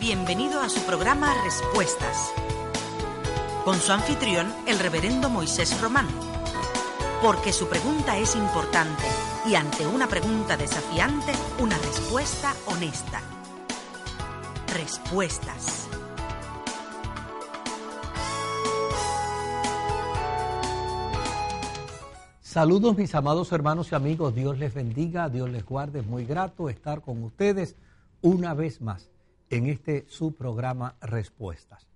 Bienvenido a su programa Respuestas. Con su anfitrión, el reverendo Moisés Román. Porque su pregunta es importante y ante una pregunta desafiante, una respuesta honesta. Respuestas. Saludos mis amados hermanos y amigos, Dios les bendiga, Dios les guarde, es muy grato estar con ustedes una vez más en este su programa Respuestas.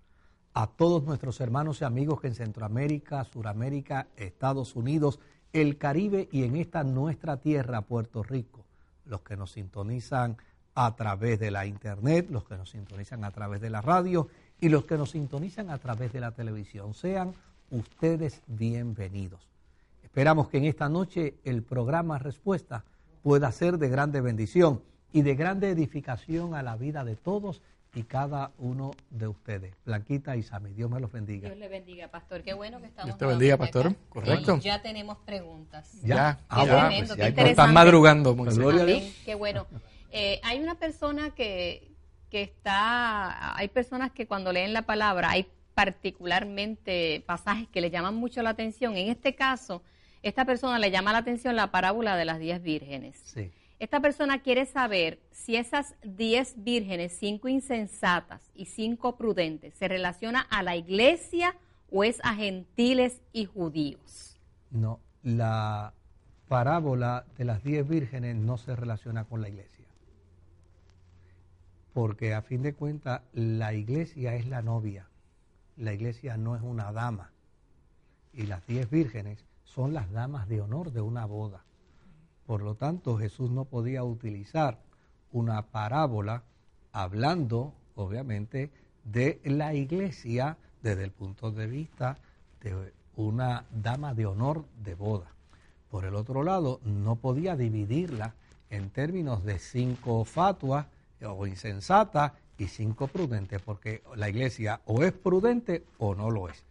A todos nuestros hermanos y amigos que en Centroamérica, Suramérica, Estados Unidos, el Caribe y en esta nuestra tierra, Puerto Rico, los que nos sintonizan a través de la internet, los que nos sintonizan a través de la radio y los que nos sintonizan a través de la televisión. Sean ustedes bienvenidos. Esperamos que en esta noche el programa Respuesta pueda ser de grande bendición y de grande edificación a la vida de todos y cada uno de ustedes. Blanquita y Sami, Dios me los bendiga. Dios le bendiga, pastor. Qué bueno que estamos. Dios te bendiga, pastor. Correcto. ya tenemos preguntas. Ya, Ah, Qué bueno, tremendo, pues qué ya están madrugando, Moisés. Gloria a Dios. Qué bueno. Eh, hay una persona que, que está, hay personas que cuando leen la palabra hay particularmente pasajes que le llaman mucho la atención. En este caso, esta persona le llama la atención la parábola de las diez vírgenes. Sí. Esta persona quiere saber si esas diez vírgenes, cinco insensatas y cinco prudentes, se relaciona a la iglesia o es a gentiles y judíos. No, la parábola de las diez vírgenes no se relaciona con la iglesia. Porque a fin de cuentas, la iglesia es la novia. La iglesia no es una dama. Y las diez vírgenes son las damas de honor de una boda. Por lo tanto, Jesús no podía utilizar una parábola hablando, obviamente, de la iglesia desde el punto de vista de una dama de honor de boda. Por el otro lado, no podía dividirla en términos de cinco fatuas o insensatas y cinco prudentes, porque la iglesia o es prudente o no lo es.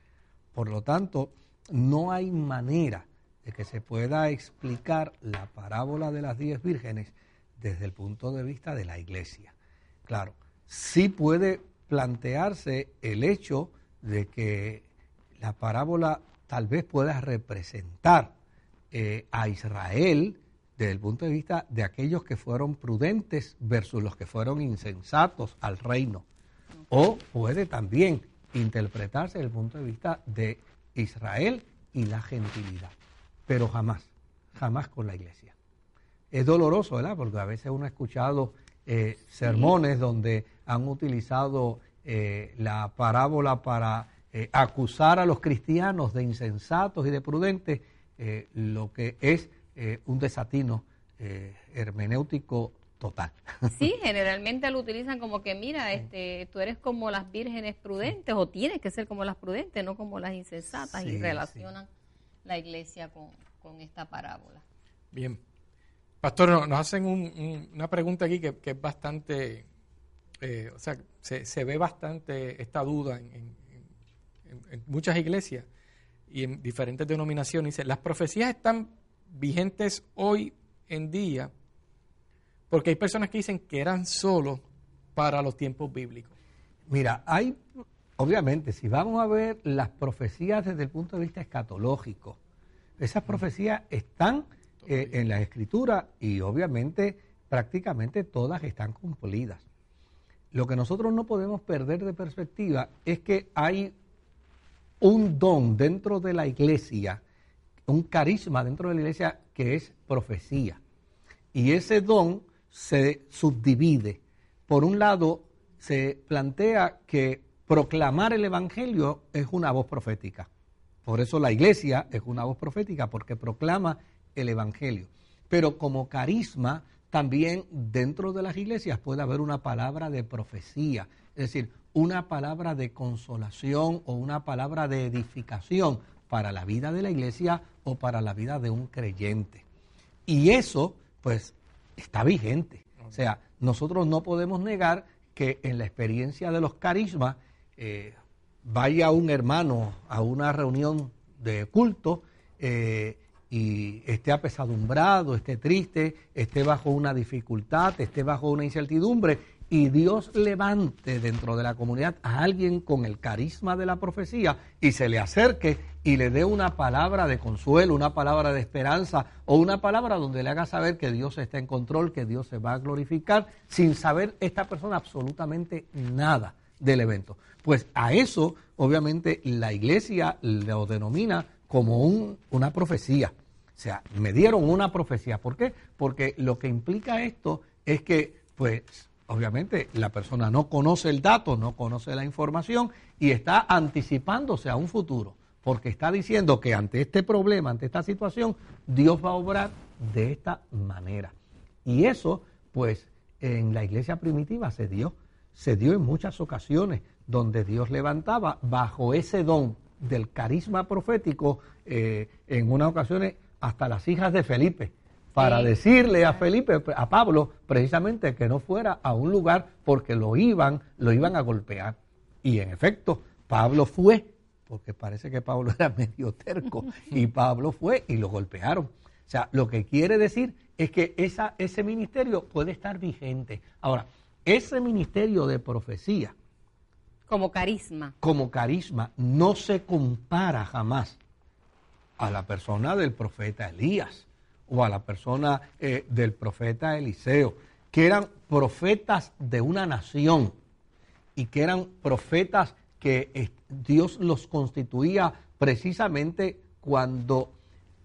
Por lo tanto, no hay manera de que se pueda explicar la parábola de las diez vírgenes desde el punto de vista de la iglesia. Claro, sí puede plantearse el hecho de que la parábola tal vez pueda representar eh, a Israel desde el punto de vista de aquellos que fueron prudentes versus los que fueron insensatos al reino. O puede también interpretarse desde el punto de vista de Israel y la gentilidad, pero jamás, jamás con la iglesia. Es doloroso, ¿verdad? Porque a veces uno ha escuchado eh, sermones donde han utilizado eh, la parábola para eh, acusar a los cristianos de insensatos y de prudentes, eh, lo que es eh, un desatino eh, hermenéutico total. Sí, generalmente lo utilizan como que, mira, este, tú eres como las vírgenes prudentes o tienes que ser como las prudentes, no como las insensatas Sí, y sí. La iglesia con, con esta parábola. Bien. Pastor, no- nos hacen un- un- una pregunta aquí que, que es bastante, eh, o sea, se, se ve bastante esta duda en, en- en- en muchas iglesias y en diferentes denominaciones. Dice, las profecías están vigentes hoy en día porque hay personas que dicen que eran solo para los tiempos bíblicos. Mira, hay, obviamente, si vamos a ver las profecías desde el punto de vista escatológico, esas profecías están eh, en la escritura y obviamente prácticamente todas están cumplidas. Lo que nosotros no podemos perder de perspectiva es que hay un don dentro de la iglesia, un carisma dentro de la iglesia que es profecía. Y ese don se subdivide. Por un lado, se plantea que proclamar el Evangelio es una voz profética. Por eso la iglesia es una voz profética, porque proclama el Evangelio. Pero como carisma, también dentro de las iglesias puede haber una palabra de profecía, es decir, una palabra de consolación o una palabra de edificación para la vida de la iglesia o para la vida de un creyente. Y eso, pues, está vigente. O sea, nosotros no podemos negar que en la experiencia de los carismas eh, vaya un hermano a una reunión de culto eh, y esté apesadumbrado, esté triste, esté bajo una dificultad, esté bajo una incertidumbre y Dios levante dentro de la comunidad a alguien con el carisma de la profecía y se le acerque y le dé una palabra de consuelo, una palabra de esperanza o una palabra donde le haga saber que Dios está en control, que Dios se va a glorificar, sin saber esta persona absolutamente nada del evento. Pues a eso, obviamente, la iglesia lo denomina como un, una profecía. O sea, me dieron una profecía. ¿Por qué? Porque lo que implica esto es que, pues, obviamente la persona no conoce el dato, no conoce la información y está anticipándose a un futuro porque está diciendo que ante este problema, ante esta situación, Dios va a obrar de esta manera. Y eso, pues, en la iglesia primitiva se dio, se dio en muchas ocasiones, donde Dios levantaba bajo ese don del carisma profético, eh, en unas ocasiones hasta las hijas de Felipe, para decirle a Felipe, a Pablo, precisamente que no fuera a un lugar porque lo iban, lo iban a golpear. Y en efecto, Pablo fue porque parece que Pablo era medio terco y Pablo fue y lo golpearon. O sea, lo que quiere decir es que esa, ese ministerio puede estar vigente. Ahora, ese ministerio de profecía. Como carisma. Como carisma, no se compara jamás a la persona del profeta Elías o a la persona eh, del profeta Eliseo, que eran profetas de una nación y que eran profetas que Dios los constituía precisamente cuando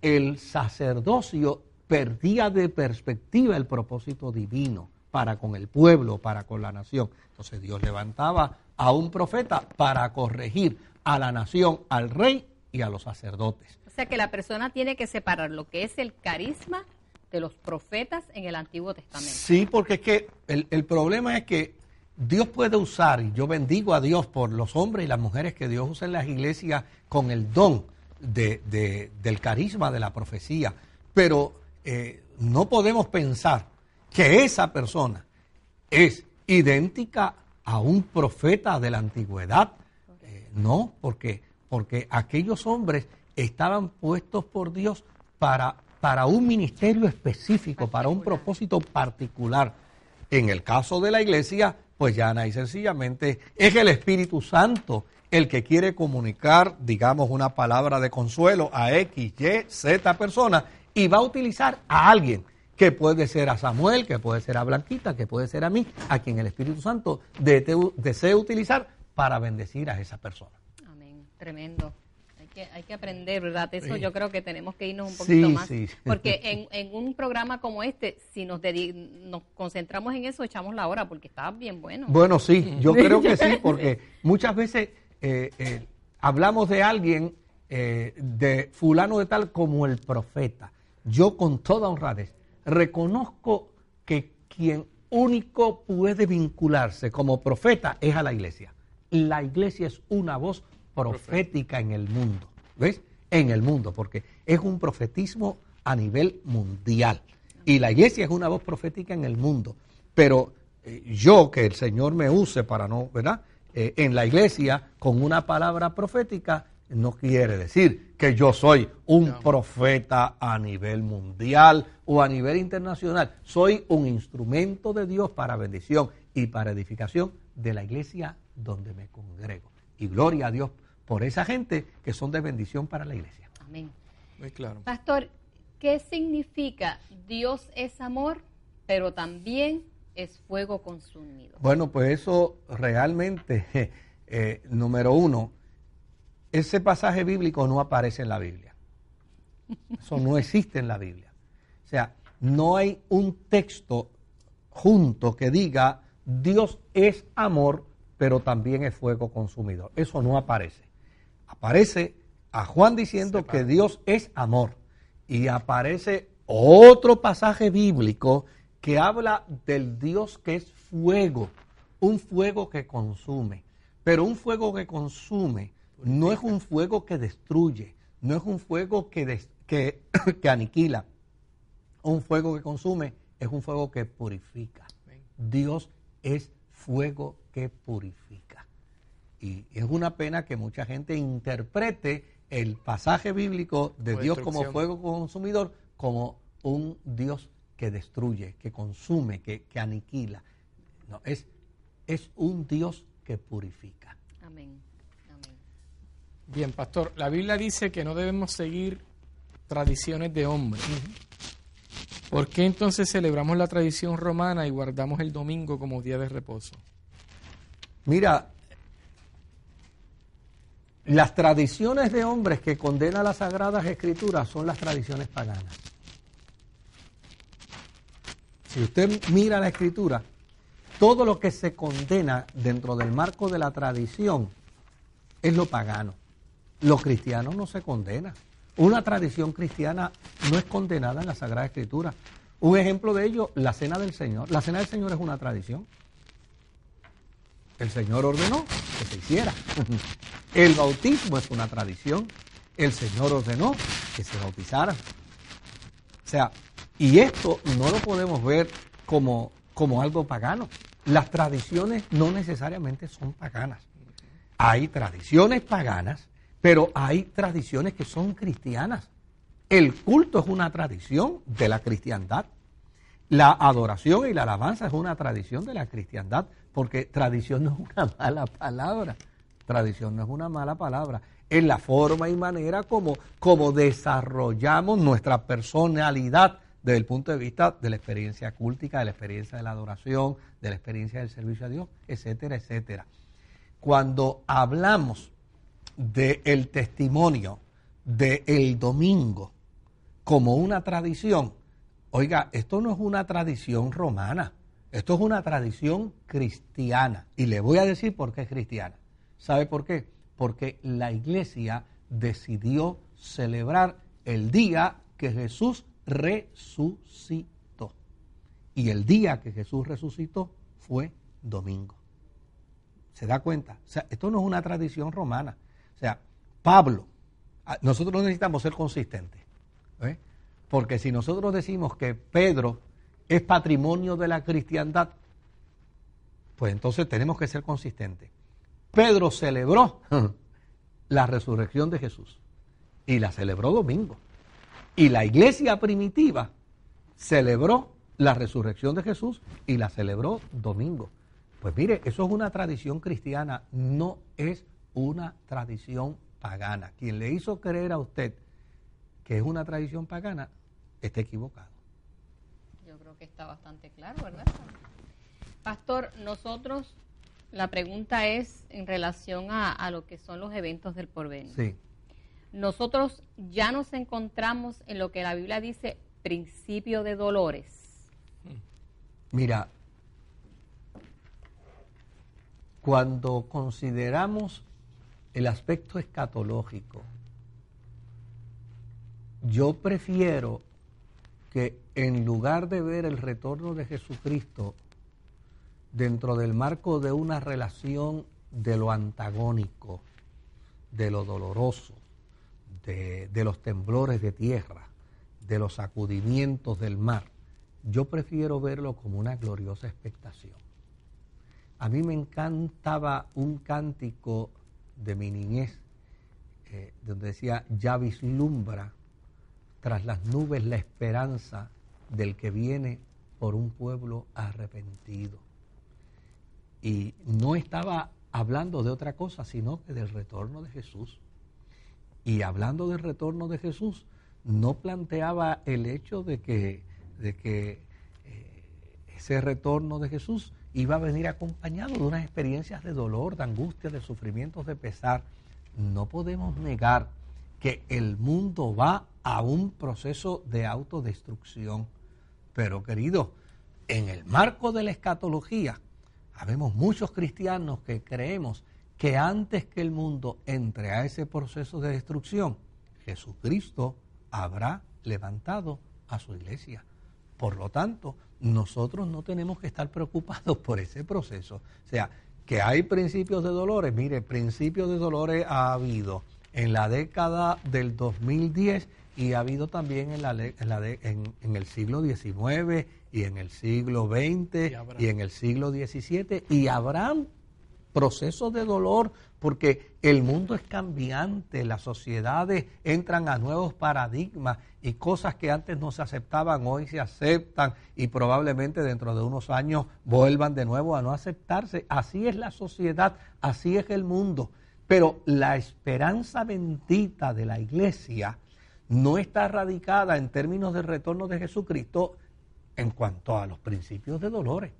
el sacerdocio perdía de perspectiva el propósito divino para con el pueblo, para con la nación. Entonces Dios levantaba a un profeta para corregir a la nación, al rey y a los sacerdotes. O sea que la persona tiene que separar lo que es el carisma de los profetas en el Antiguo Testamento. Sí, porque es que el, el problema es que Dios puede usar, y yo bendigo a Dios por los hombres y las mujeres que Dios usa en las iglesias con el don de, del carisma de la profecía, pero eh, no podemos pensar que esa persona es idéntica a un profeta de la antigüedad. Eh, no, porque, porque aquellos hombres estaban puestos por Dios para, para un ministerio específico, para un propósito particular. En el caso de la iglesia, pues ya y sencillamente es el Espíritu Santo el que quiere comunicar, digamos, una palabra de consuelo a X, Y, Z persona y va a utilizar a alguien que puede ser a Samuel, que puede ser a Blanquita, que puede ser a mí, a quien el Espíritu Santo desee utilizar para bendecir a esa persona. Amén, tremendo hay que aprender, ¿verdad? Eso yo creo que tenemos que irnos un poquito más. Porque en, en, un programa como este, si nos, nos concentramos en eso, echamos la hora, porque está bien bueno. Bueno, sí, yo creo que sí, porque muchas veces eh, eh, hablamos de alguien, eh, de fulano de tal, como el profeta. Yo con toda honradez reconozco que quien único puede vincularse como profeta es a la iglesia. La iglesia es una voz profética en el mundo. ¿Ves? En el mundo, porque es un profetismo a nivel mundial. Y la iglesia es una voz profética en el mundo. Pero eh, yo, que el Señor me use para no, ¿verdad? Eh, en la iglesia, con una palabra profética, no quiere decir que yo soy un profeta a nivel mundial o a nivel internacional. Soy un instrumento de Dios para bendición y para edificación de la iglesia donde me congrego. Y gloria a Dios por esa gente que son de bendición para la iglesia. Amén. Muy claro. Pastor, ¿qué significa Dios es amor, pero también es fuego consumido? Bueno, pues eso realmente, eh, número uno, ese pasaje bíblico no aparece en la Biblia. Eso no existe en la Biblia. O sea, no hay un texto junto que diga Dios es amor, pero también es fuego consumidor. Eso no aparece aparece a Juan diciendo que Dios es amor. Y aparece otro pasaje bíblico que habla del Dios que es fuego, un fuego que consume. Pero un fuego que consume no es un fuego que destruye, no es un fuego que, que, que aniquila. Un fuego que consume es un fuego que purifica. Dios es fuego que purifica. Y es una pena que mucha gente interprete el pasaje bíblico de Dios como fuego consumidor como un Dios que destruye, que consume, que, aniquila. No, es es un Dios que purifica. Amén. Bien, pastor, la Biblia dice que no debemos seguir tradiciones de hombres. ¿Por qué entonces celebramos la tradición romana y guardamos el domingo como día de reposo? Mira, las tradiciones de hombres que condenan las sagradas escrituras son las tradiciones paganas. Si usted mira la escritura, todo lo que se condena dentro del marco de la tradición es lo pagano. Lo cristiano no se condena. Una tradición cristiana no es condenada en la Sagrada Escritura. Un ejemplo de ello, la Cena del Señor. La Cena del Señor es una tradición. El Señor ordenó que se hiciera. El bautismo es una tradición. El Señor ordenó que se bautizaran. O sea, y esto no lo podemos ver como, como algo pagano. Las tradiciones no necesariamente son paganas. Hay tradiciones paganas, pero hay tradiciones que son cristianas. El culto es una tradición de la cristiandad. La adoración y la alabanza es una tradición de la cristiandad, porque tradición no es una mala palabra. Tradición no es una mala palabra. Es la forma y manera como, como desarrollamos nuestra personalidad desde el punto de vista de la experiencia cúltica, de la experiencia de la adoración, de la experiencia del servicio a Dios, etcétera, etcétera. Cuando hablamos del testimonio del domingo como una tradición, oiga, esto no es una tradición romana, esto es una tradición cristiana. Y le voy a decir por qué es cristiana. ¿Sabe por qué? Porque la iglesia decidió celebrar el día que Jesús resucitó. Y el día que Jesús resucitó fue domingo. ¿Se da cuenta? O sea, esto no es una tradición romana. O sea, Pablo, ah, nosotros necesitamos ser consistentes. ¿eh? Porque si nosotros decimos que Pedro es patrimonio de la cristiandad, pues entonces tenemos que ser consistentes. Pedro celebró la resurrección de Jesús y la celebró domingo. Y la iglesia primitiva celebró la resurrección de Jesús y la celebró domingo. Pues mire, eso es una tradición cristiana, no es una tradición pagana. Quien le hizo creer a usted que es una tradición pagana, está equivocado. Yo creo que está bastante claro, ¿verdad? Pastor, nosotros, la pregunta es en relación a, a lo que son los eventos del porvenir. Sí nosotros ya nos encontramos en lo que la Biblia dice principio de dolores. Mira, cuando consideramos el aspecto escatológico, yo prefiero que en lugar de ver el retorno de Jesucristo dentro del marco de una relación de lo antagónico, de lo doloroso, de, los temblores de tierra, de los sacudimientos del mar, yo prefiero verlo como una gloriosa expectación. A mí me encantaba un cántico de mi niñez, eh, donde decía, ya vislumbra tras las nubes la esperanza del que viene por un pueblo arrepentido. Y no estaba hablando de otra cosa, sino que del retorno de Jesús. Y hablando del retorno de Jesús, no planteaba el hecho de que, de que ese retorno de Jesús iba a venir acompañado de unas experiencias de dolor, de angustia, de sufrimientos, de pesar. No podemos negar que el mundo va a un proceso de autodestrucción. Pero querido, en el marco de la escatología, habemos muchos cristianos que creemos que antes que el mundo entre a ese proceso de destrucción, Jesucristo habrá levantado a su iglesia. Por lo tanto, nosotros no tenemos que estar preocupados por ese proceso. O sea, que hay principios de dolores. Mire, principios de dolores ha habido en la década del 2010 y ha habido también en, la, en, en, el siglo XIX y en el siglo XX y, y en el siglo XVII. Y Abraham procesos de dolor, porque el mundo es cambiante, las sociedades entran a nuevos paradigmas y cosas que antes no se aceptaban hoy se aceptan y probablemente dentro de unos años vuelvan de nuevo a no aceptarse. Así es la sociedad, así es el mundo. Pero la esperanza bendita de la iglesia no está radicada en términos del retorno de Jesucristo en cuanto a los principios de dolores.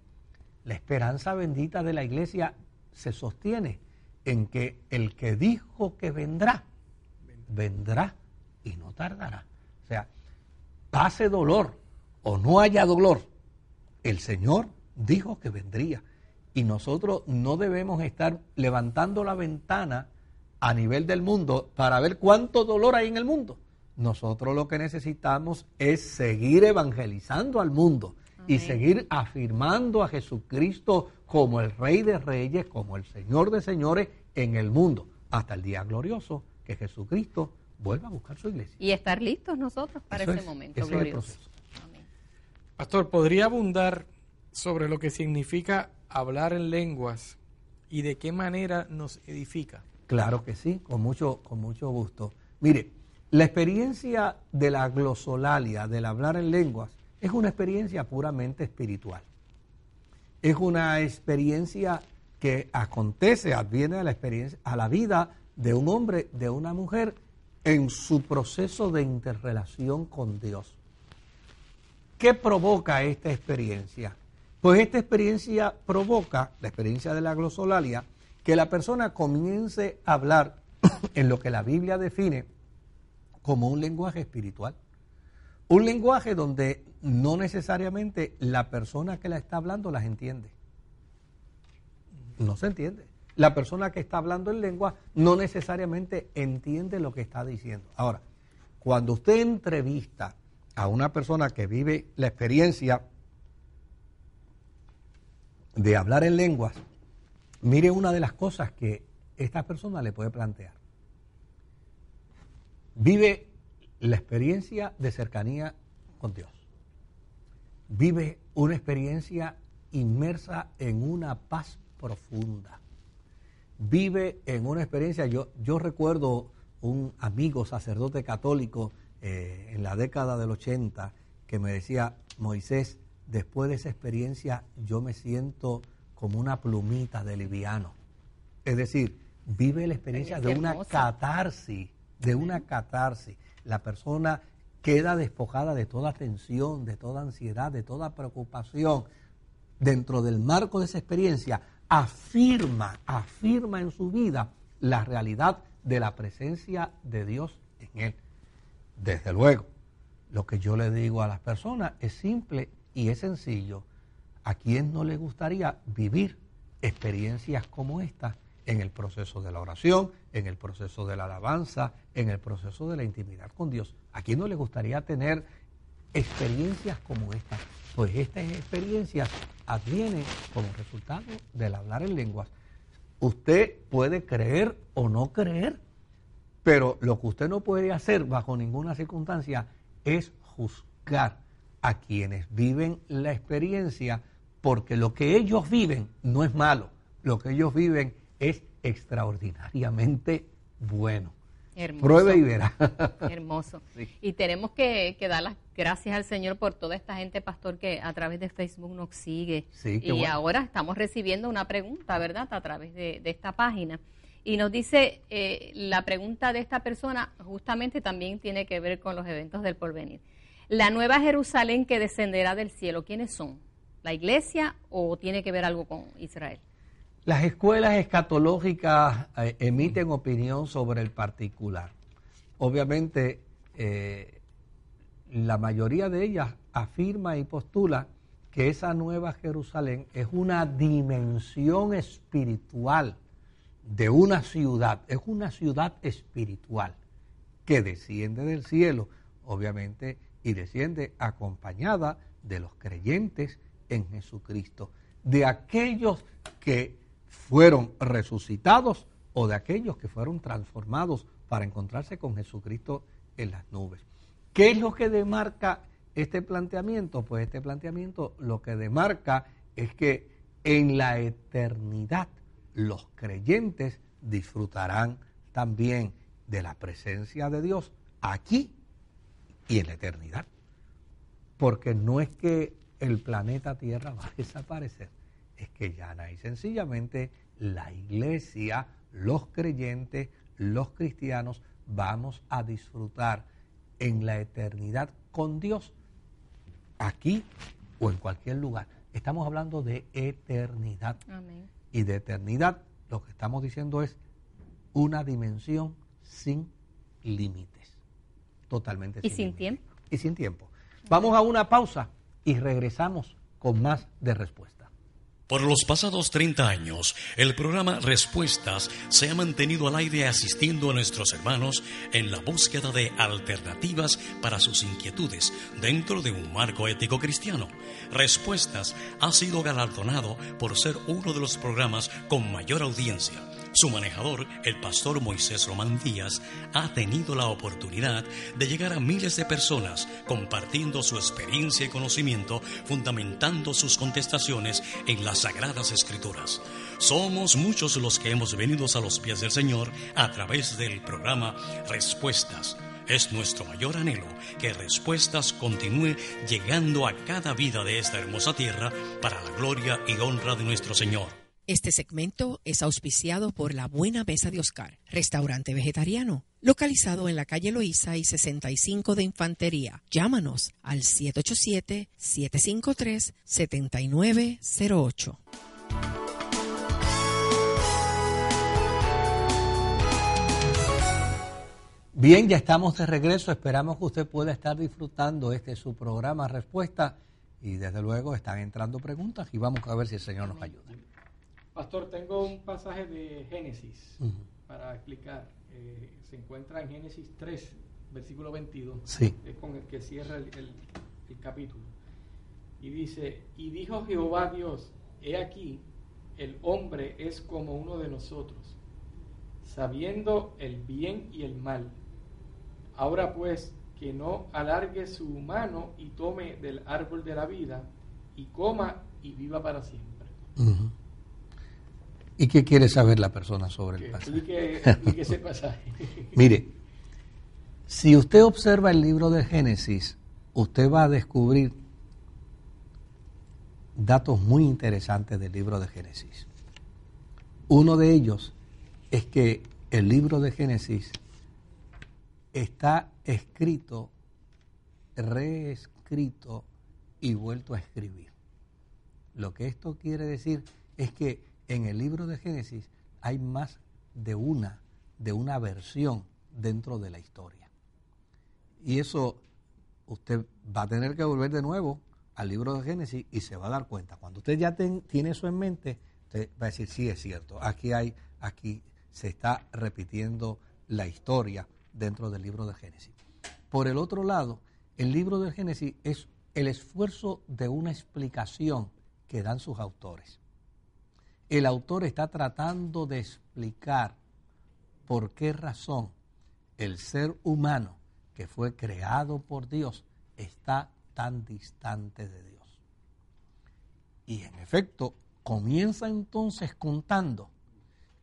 La esperanza bendita de la iglesia se sostiene en que el que dijo que vendrá, vendrá y no tardará. O sea, pase dolor o no haya dolor, el Señor dijo que vendría. Y nosotros no debemos estar levantando la ventana a nivel del mundo para ver cuánto dolor hay en el mundo. Nosotros lo que necesitamos es seguir evangelizando al mundo y seguir afirmando a Jesucristo como el Rey de Reyes, como el Señor de Señores en el mundo, hasta el día glorioso que Jesucristo vuelva a buscar su iglesia. Y estar listos nosotros para ese momento glorioso. Pastor, ¿podría abundar sobre lo que significa hablar en lenguas y de qué manera nos edifica? Claro que sí, con mucho, con mucho gusto. Mire, la experiencia de la glosolalia, del hablar en lenguas, es una experiencia puramente espiritual. Es una experiencia que acontece, adviene a la experiencia, a la vida de un hombre, de una mujer, en su proceso de interrelación con Dios. ¿Qué provoca esta experiencia? Pues esta experiencia provoca, la experiencia de la glosolalia, que la persona comience a hablar en lo que la Biblia define como un lenguaje espiritual. Un lenguaje donde no necesariamente la persona que la está hablando las entiende. No se entiende. La persona que está hablando en lengua no necesariamente entiende lo que está diciendo. Ahora, cuando usted entrevista a una persona que vive la experiencia de hablar en lenguas, mire una de las cosas que esta persona le puede plantear. Vive la experiencia de cercanía con Dios. Vive una experiencia inmersa en una paz profunda. Vive en una experiencia, yo, yo recuerdo un amigo sacerdote católico eh, en la década del 80 que me decía, Moisés, después de esa experiencia yo me siento como una plumita de liviano. Es decir, vive la experiencia de una catarsis, de una catarsis la persona queda despojada de toda tensión, de toda ansiedad, de toda preocupación. Dentro del marco de esa experiencia, afirma, afirma en su vida la realidad de la presencia de Dios en él. Desde luego, lo que yo le digo a las personas es simple y es sencillo. ¿A quién no le gustaría vivir experiencias como esta en el proceso de la oración, en el proceso de la alabanza, en el proceso de la intimidad con Dios. ¿A quién no le gustaría tener experiencias como esta? Pues estas experiencias advienen como resultado del hablar en lenguas. Usted puede creer o no creer, pero lo que usted no puede hacer bajo ninguna circunstancia es juzgar a quienes viven la experiencia, porque lo que ellos viven no es malo, lo que ellos viven es extraordinariamente bueno. Hermoso. Pruebe y verá. Hermoso. Y tenemos que, dar las gracias al Señor por toda esta gente, pastor, que a través de Facebook nos sigue. y ahora estamos recibiendo una pregunta, ¿verdad? A través de, esta página. Y nos dice, eh, la pregunta de esta persona justamente también tiene que ver con los eventos del porvenir. La nueva Jerusalén que descenderá del cielo, ¿quiénes son? ¿La iglesia o tiene que ver algo con Israel? Las escuelas escatológicas eh, emiten opinión sobre el particular. Obviamente, eh, la mayoría de ellas afirma y postula que esa nueva Jerusalén es una dimensión espiritual de una ciudad, es una ciudad espiritual que desciende del cielo, obviamente, y desciende acompañada de los creyentes en Jesucristo, de aquellos que fueron resucitados o de aquellos que fueron transformados para encontrarse con Jesucristo en las nubes. ¿Qué es lo que demarca este planteamiento? Pues este planteamiento lo que demarca es que en la eternidad los creyentes disfrutarán también de la presencia de Dios aquí y en la eternidad. Porque no es que el planeta Tierra va a desaparecer, es que ya no hay sencillamente la iglesia, los creyentes, los cristianos, vamos a disfrutar en la eternidad con Dios, aquí o en cualquier lugar. Estamos hablando de eternidad. Y de eternidad lo que estamos diciendo es una dimensión sin límites. Totalmente y sin, tiempo. Y sin tiempo. Vamos a una pausa y regresamos con más de respuesta. Por los pasados 30 años, el programa Respuestas se ha mantenido al aire asistiendo a nuestros hermanos en la búsqueda de alternativas para sus inquietudes dentro de un marco ético cristiano. Respuestas ha sido galardonado por ser uno de los programas con mayor audiencia su manejador, el pastor Moisés Román Díaz, ha tenido la oportunidad de llegar a miles de personas compartiendo su experiencia y conocimiento, fundamentando sus contestaciones en las Sagradas Escrituras. Somos muchos los que hemos venido a los pies del Señor a través del programa Respuestas. Es nuestro mayor anhelo que Respuestas continúe llegando a cada vida de esta hermosa tierra para la gloria y honra de nuestro Señor. Este segmento es auspiciado por La Buena Mesa de Oscar, restaurante vegetariano, localizado en la calle Loíza y 65 de Infantería. Llámanos al 787-753-7908. Bien, ya estamos de regreso. Esperamos que usted pueda estar disfrutando este su programa Respuesta y desde luego están entrando preguntas y vamos a ver si el Señor nos ayuda. Pastor, tengo un pasaje de Génesis para explicar. Eh, se encuentra en Génesis 3, versículo 22, sí. es con el que cierra el, capítulo. Y dice, y dijo Jehová Dios, he aquí, el hombre es como uno de nosotros, sabiendo el bien y el mal. Ahora pues, que no alargue su mano y tome del árbol de la vida, y coma y viva para siempre. ¿Y qué quiere saber la persona sobre el pasaje? ese pasaje. Mire, si usted observa el libro de Génesis, usted va a descubrir datos muy interesantes del libro de Génesis. Uno de ellos es que el libro de Génesis está escrito, reescrito y vuelto a escribir. Lo que esto quiere decir es que en el libro de Génesis hay más de una, de una versión dentro de la historia. Y eso usted va a tener que volver de nuevo al libro de Génesis y se va a dar cuenta. Cuando usted ya tiene eso en mente, usted va a decir, sí, es cierto, aquí hay, aquí se está repitiendo la historia dentro del libro de Génesis. Por el otro lado, el libro de Génesis es el esfuerzo de una explicación que dan sus autores el autor está tratando de explicar por qué razón el ser humano que fue creado por Dios está tan distante de Dios. Y en efecto, comienza entonces contando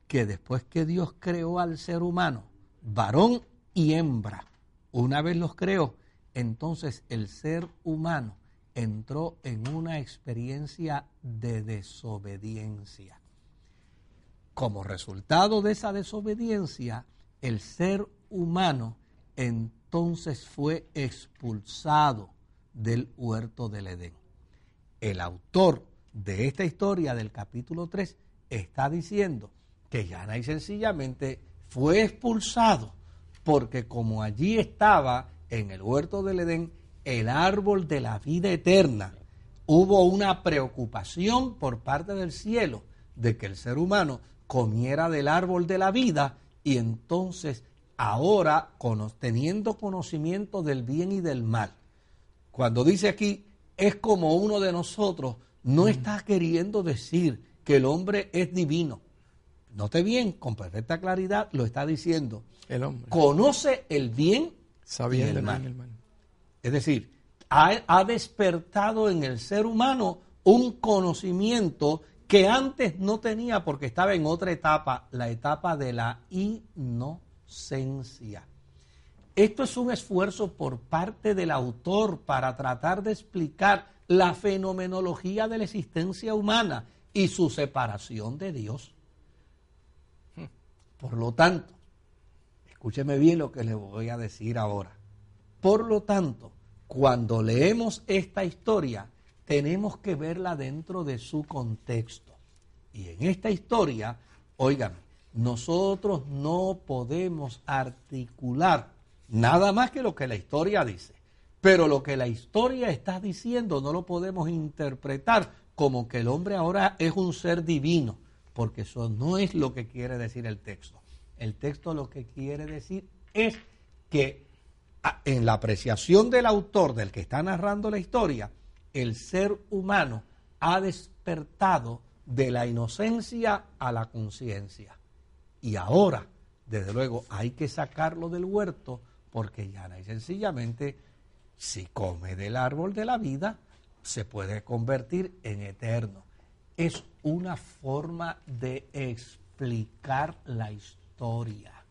que después que Dios creó al ser humano, varón y hembra, una vez los creó, entonces el ser humano entró en una experiencia de desobediencia. Como resultado de esa desobediencia, el ser humano entonces fue expulsado del huerto del Edén. El autor de esta historia del capítulo 3 está diciendo que Yana y sencillamente fue expulsado porque como allí estaba en el huerto del Edén el árbol de la vida eterna, hubo una preocupación por parte del cielo de que el ser humano comiera del árbol de la vida y entonces ahora teniendo conocimiento del bien y del mal. Cuando dice aquí, es como uno de nosotros, no está queriendo decir que el hombre es divino. Note bien, con perfecta claridad lo está diciendo. El hombre. Conoce el bien y el mal. Es decir, ha, despertado en el ser humano un conocimiento que antes no tenía porque estaba en otra etapa, la etapa de la inocencia. Esto es un esfuerzo por parte del autor para tratar de explicar la fenomenología de la existencia humana y su separación de Dios. Por lo tanto, escúcheme bien lo que le voy a decir ahora. Por lo tanto, cuando leemos esta historia, tenemos que verla dentro de su contexto. Y en esta historia, oigan, nosotros no podemos articular nada más que lo que la historia dice. Pero lo que la historia está diciendo no lo podemos interpretar como que el hombre ahora es un ser divino, porque eso no es lo que quiere decir el texto. El texto lo que quiere decir es que en la apreciación del autor, del que está narrando la historia, el ser humano ha despertado de la inocencia a la conciencia. Y ahora, desde luego, hay que sacarlo del huerto porque no hay sencillamente, si come del árbol de la vida, se puede convertir en eterno. Es una forma de explicar la historia.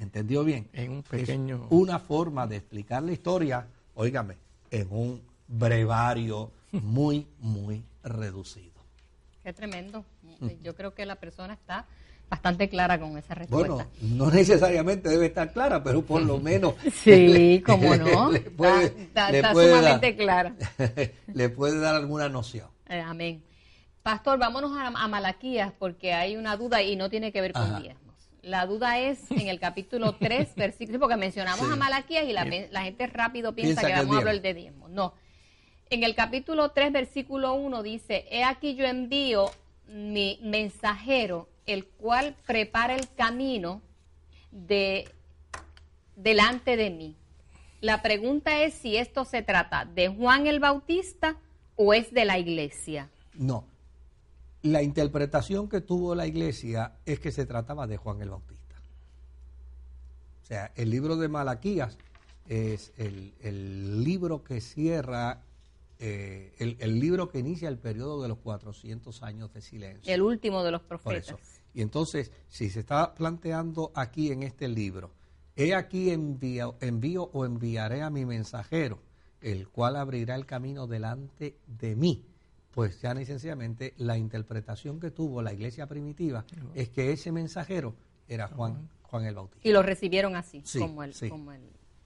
¿Entendió bien? En un pequeño... Es una forma de explicar la historia, óigame, en un brevario muy, muy reducido. Qué tremendo. Yo creo que la persona está bastante clara con esa respuesta. Bueno, no necesariamente debe estar clara, pero por lo menos. sí, como no. Le puede, está, sumamente clara. le puede dar alguna noción. Eh, amén. Pastor, vámonos a, Malaquías porque hay una duda y no tiene que ver con diezmos. La duda es en el capítulo 3, versículo, porque mencionamos a Malaquías y la, gente rápido piensa, que vamos a hablar de diezmos. No. En el capítulo 3, versículo 1 dice, he aquí yo envío mi mensajero el cual prepara el camino de delante de mí. La pregunta es si esto se trata de Juan el Bautista o es de la iglesia. No. La interpretación que tuvo la iglesia es que se trataba de Juan el Bautista. O sea, el libro de Malaquías es el, el libro que cierra eh, el, libro que inicia el periodo de los 400 años de silencio. El último de los profetas. Y entonces, si se está planteando aquí en este libro, he aquí envío, envío o enviaré a mi mensajero, el cual abrirá el camino delante de mí. Pues ya sencillamente la interpretación que tuvo la iglesia primitiva es que ese mensajero era Juan, Juan el Bautista. Y lo recibieron así, como, el,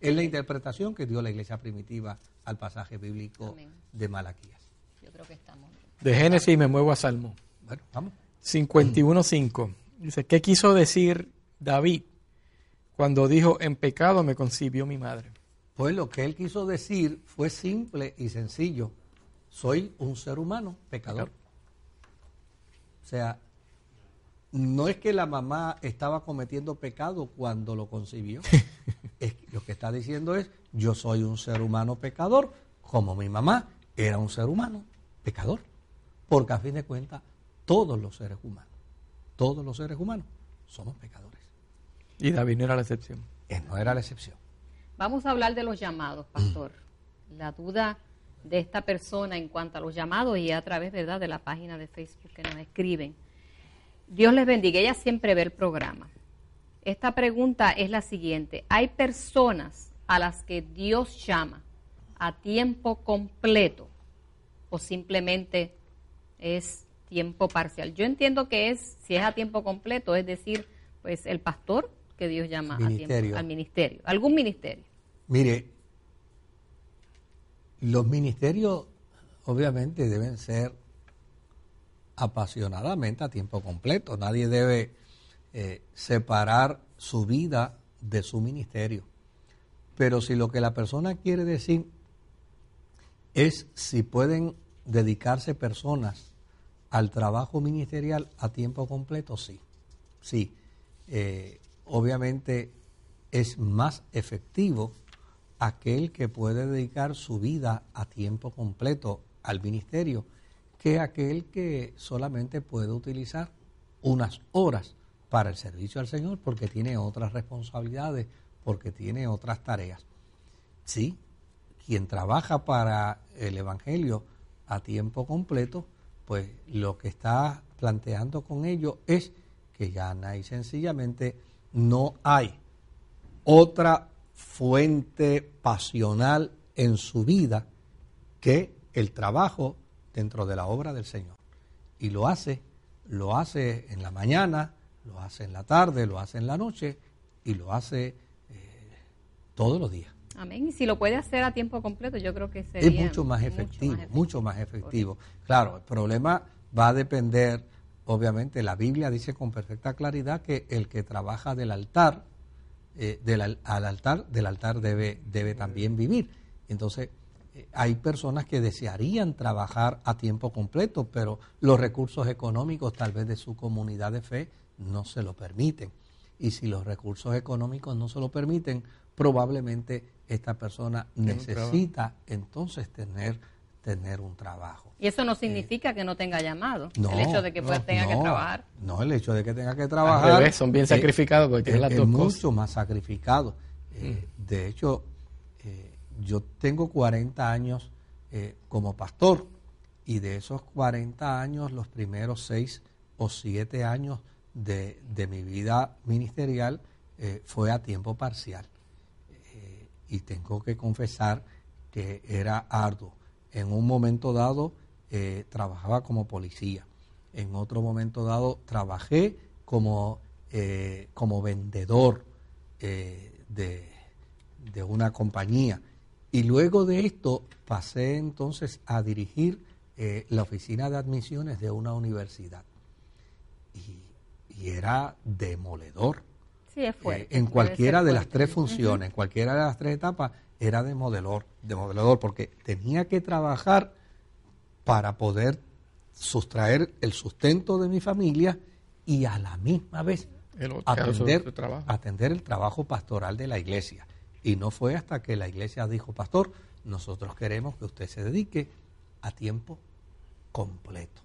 Es la interpretación que dio la iglesia primitiva al pasaje bíblico de Malaquías. Yo creo que estamos. De Génesis me muevo a Salmo. Bueno, vamos. 51.5. Dice, ¿qué quiso decir David cuando dijo, en pecado me concibió mi madre? Pues lo que él quiso decir fue simple y sencillo. Soy un ser humano pecador. O sea, no es que la mamá estaba cometiendo pecado cuando lo concibió. es, lo que está diciendo es, yo soy un ser humano pecador, como mi mamá era un ser humano pecador. Porque a fin de cuentas, todos los seres humanos, todos los seres humanos somos pecadores. Y David no era la excepción. Él no era la excepción. Vamos a hablar de los llamados, pastor. La duda de esta persona en cuanto a los llamados y a través ¿verdad? de la página de Facebook que nos escriben. Dios les bendiga, ella siempre ve el programa. Esta pregunta es la siguiente. Hay personas a las que Dios llama a tiempo completo o simplemente es tiempo parcial. Yo entiendo que es, si es a tiempo completo, es decir, pues el pastor que Dios llama a tiempo, al ministerio, algún ministerio. Mire, los ministerios obviamente deben ser apasionadamente a tiempo completo. Nadie debe eh, separar su vida de su ministerio. Pero si lo que la persona quiere decir es si pueden dedicarse personas al trabajo ministerial a tiempo completo, sí. Sí. Eh, obviamente es más efectivo aquel que puede dedicar su vida a tiempo completo al ministerio que aquel que solamente puede utilizar unas horas para el servicio al Señor porque tiene otras responsabilidades, porque tiene otras tareas. Sí, quien trabaja para el Evangelio a tiempo completo pues lo que está planteando con ello es que ya y sencillamente no hay otra fuente pasional en su vida que el trabajo dentro de la obra del Señor. Y lo hace, lo hace en la mañana, lo hace en la tarde, lo hace en la noche y lo hace eh, todos los días. Amén. Y si lo puede hacer a tiempo completo, yo creo que sería es mucho más efectivo, mucho más efectivo. Claro, el problema va a depender, obviamente, la Biblia dice con perfecta claridad que el que trabaja del altar, eh, del, al altar, del altar debe, debe también vivir. Entonces, eh, hay personas que desearían trabajar a tiempo completo, pero los recursos económicos tal vez de su comunidad de fe no se lo permiten. Y si los recursos económicos no se lo permiten, probablemente esta persona necesita entonces tener tener un trabajo. Y eso no significa que no tenga llamado, el hecho de que pues, tenga que trabajar. No, el hecho de que tenga que trabajar. son bien sacrificados porque tienen las dos mucho más sacrificado. Eh, mm. De hecho, eh, yo tengo 40 años eh, como pastor y de esos 40 años, los primeros 6 o 7 años de, de mi vida ministerial fue a tiempo parcial y tengo que confesar que era arduo. En un momento dado eh, trabajaba como policía, en otro momento dado trabajé como, eh, como vendedor eh, de, de una compañía. Y luego de esto pasé entonces a dirigir la oficina de admisiones de una universidad. Y, y era demoledor eh, en cualquiera de las tres funciones, en cualquiera de las tres etapas, era de modelador, de modelador, porque tenía que trabajar para poder sustraer el sustento de mi familia y a la misma vez atender, atender el trabajo pastoral de la iglesia. Y no fue hasta que la iglesia dijo, pastor, nosotros queremos que usted se dedique a tiempo completo.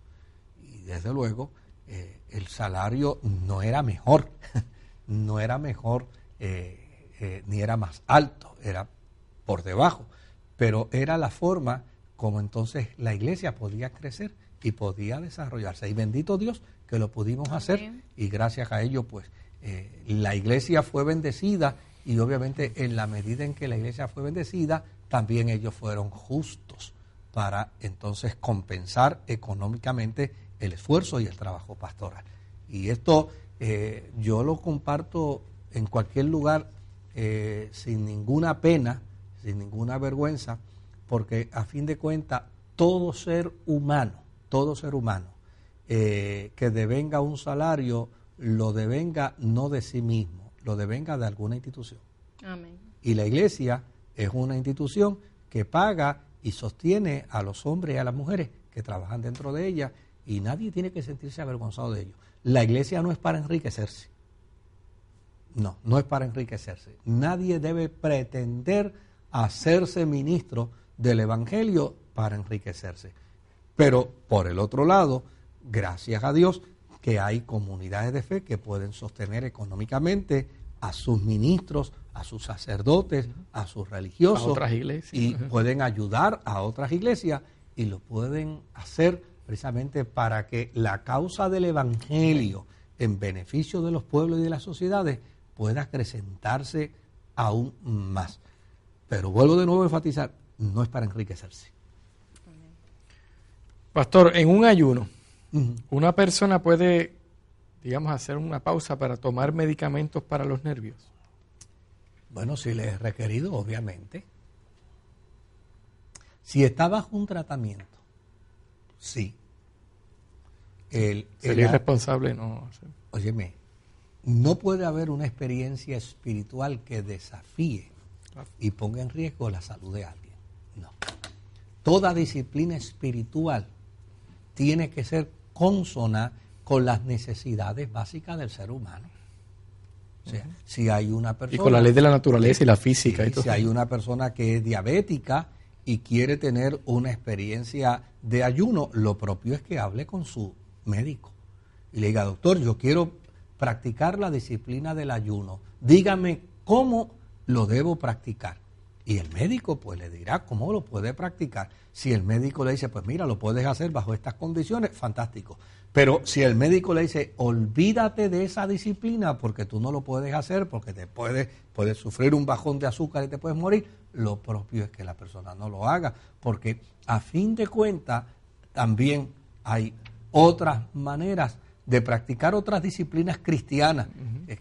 Y desde luego, eh, el salario no era mejor. no era mejor eh, eh, ni era más alto, era por debajo, pero era la forma como entonces la iglesia podía crecer y podía desarrollarse. Y bendito Dios que lo pudimos hacer y gracias a ello pues eh, la iglesia fue bendecida y obviamente en la medida en que la iglesia fue bendecida, también ellos fueron justos para entonces compensar económicamente el esfuerzo y el trabajo pastoral. Y esto eh, yo lo comparto en cualquier lugar eh, sin ninguna pena, sin ninguna vergüenza, porque a fin de cuentas todo ser humano, todo ser humano eh, que devenga un salario, lo devenga no de sí mismo, lo devenga de alguna institución. Y la iglesia es una institución que paga y sostiene a los hombres y a las mujeres que trabajan dentro de ella y nadie tiene que sentirse avergonzado de ello. La iglesia no es para enriquecerse. No, no es para enriquecerse. Nadie debe pretender hacerse ministro del Evangelio para enriquecerse. Pero por el otro lado, gracias a Dios que hay comunidades de fe que pueden sostener económicamente a sus ministros, a sus sacerdotes, a sus religiosos. A otras iglesias. Y pueden ayudar a otras iglesias y lo pueden hacer precisamente para que la causa del Evangelio en beneficio de los pueblos y de las sociedades pueda acrecentarse aún más. Pero vuelvo de nuevo a enfatizar, no es para enriquecerse. Pastor, en un ayuno, una persona puede, digamos, hacer una pausa para tomar medicamentos para los nervios. Bueno, si le es requerido, obviamente. Si está bajo un tratamiento, sí. El, Sería irresponsable no. Óyeme, no puede haber una experiencia espiritual que desafíe y ponga en riesgo la salud de alguien. No. Toda disciplina espiritual tiene que ser consona con las necesidades básicas del ser humano. O sea, si hay una persona... Y con la ley de la naturaleza y la física. y todo. Si hay una persona que es diabética y quiere tener una experiencia de ayuno, lo propio es que hable con su médico y le diga, doctor, yo quiero practicar la disciplina del ayuno. Dígame cómo lo debo practicar. Y el médico pues le dirá cómo lo puede practicar. Si el médico le dice, pues mira, lo puedes hacer bajo estas condiciones, fantástico. Pero si el médico le dice, olvídate de esa disciplina porque tú no lo puedes hacer, porque te puedes, puedes sufrir un bajón de azúcar y te puedes morir, lo propio es que la persona no lo haga, porque a fin de cuentas también hay otras maneras de practicar otras disciplinas cristianas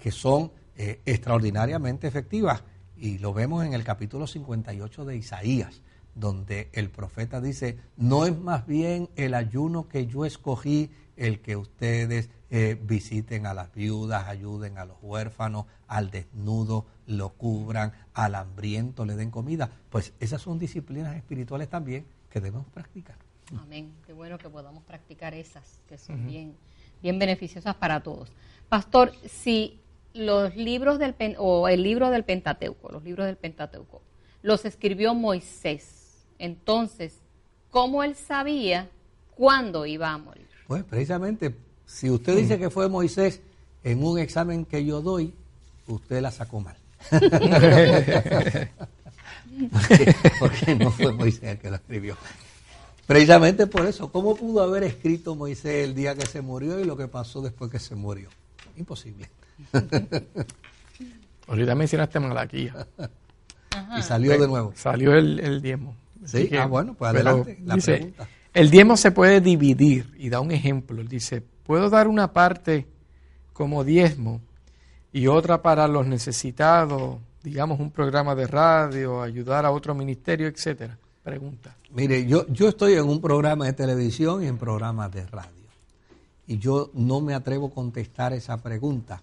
que son eh, extraordinariamente efectivas. Y lo vemos en el capítulo 58 de Isaías, donde el profeta dice, no es más bien el ayuno que yo escogí el que ustedes eh, visiten a las viudas, ayuden a los huérfanos, al desnudo, lo cubran, al hambriento le den comida. Pues esas son disciplinas espirituales también que debemos practicar. Amén. Qué bueno que podamos practicar esas, que son bien, bien beneficiosas para todos. Pastor, si los libros del o el libro del Pentateuco, los libros del Pentateuco, los escribió Moisés, entonces, ¿cómo él sabía cuándo iba a morir? Pues precisamente, si usted dice que fue Moisés en un examen que yo doy, usted la sacó mal. porque, no fue Moisés el que lo escribió. Precisamente por eso, ¿cómo pudo haber escrito Moisés el día que se murió y lo que pasó después que se murió? Imposible. Ahorita mencionaste Malaquía. Y salió de nuevo. Salió el, el diezmo. Sí, ah, bueno, pues adelante, la pregunta. El diezmo se puede dividir y da un ejemplo. Él dice, puedo dar una parte como diezmo y otra para los necesitados, digamos un programa de radio, ayudar a otro ministerio, etcétera. Pregunta. Mire, yo, yo estoy en un programa de televisión y en programas de radio. Y yo no me atrevo a contestar esa pregunta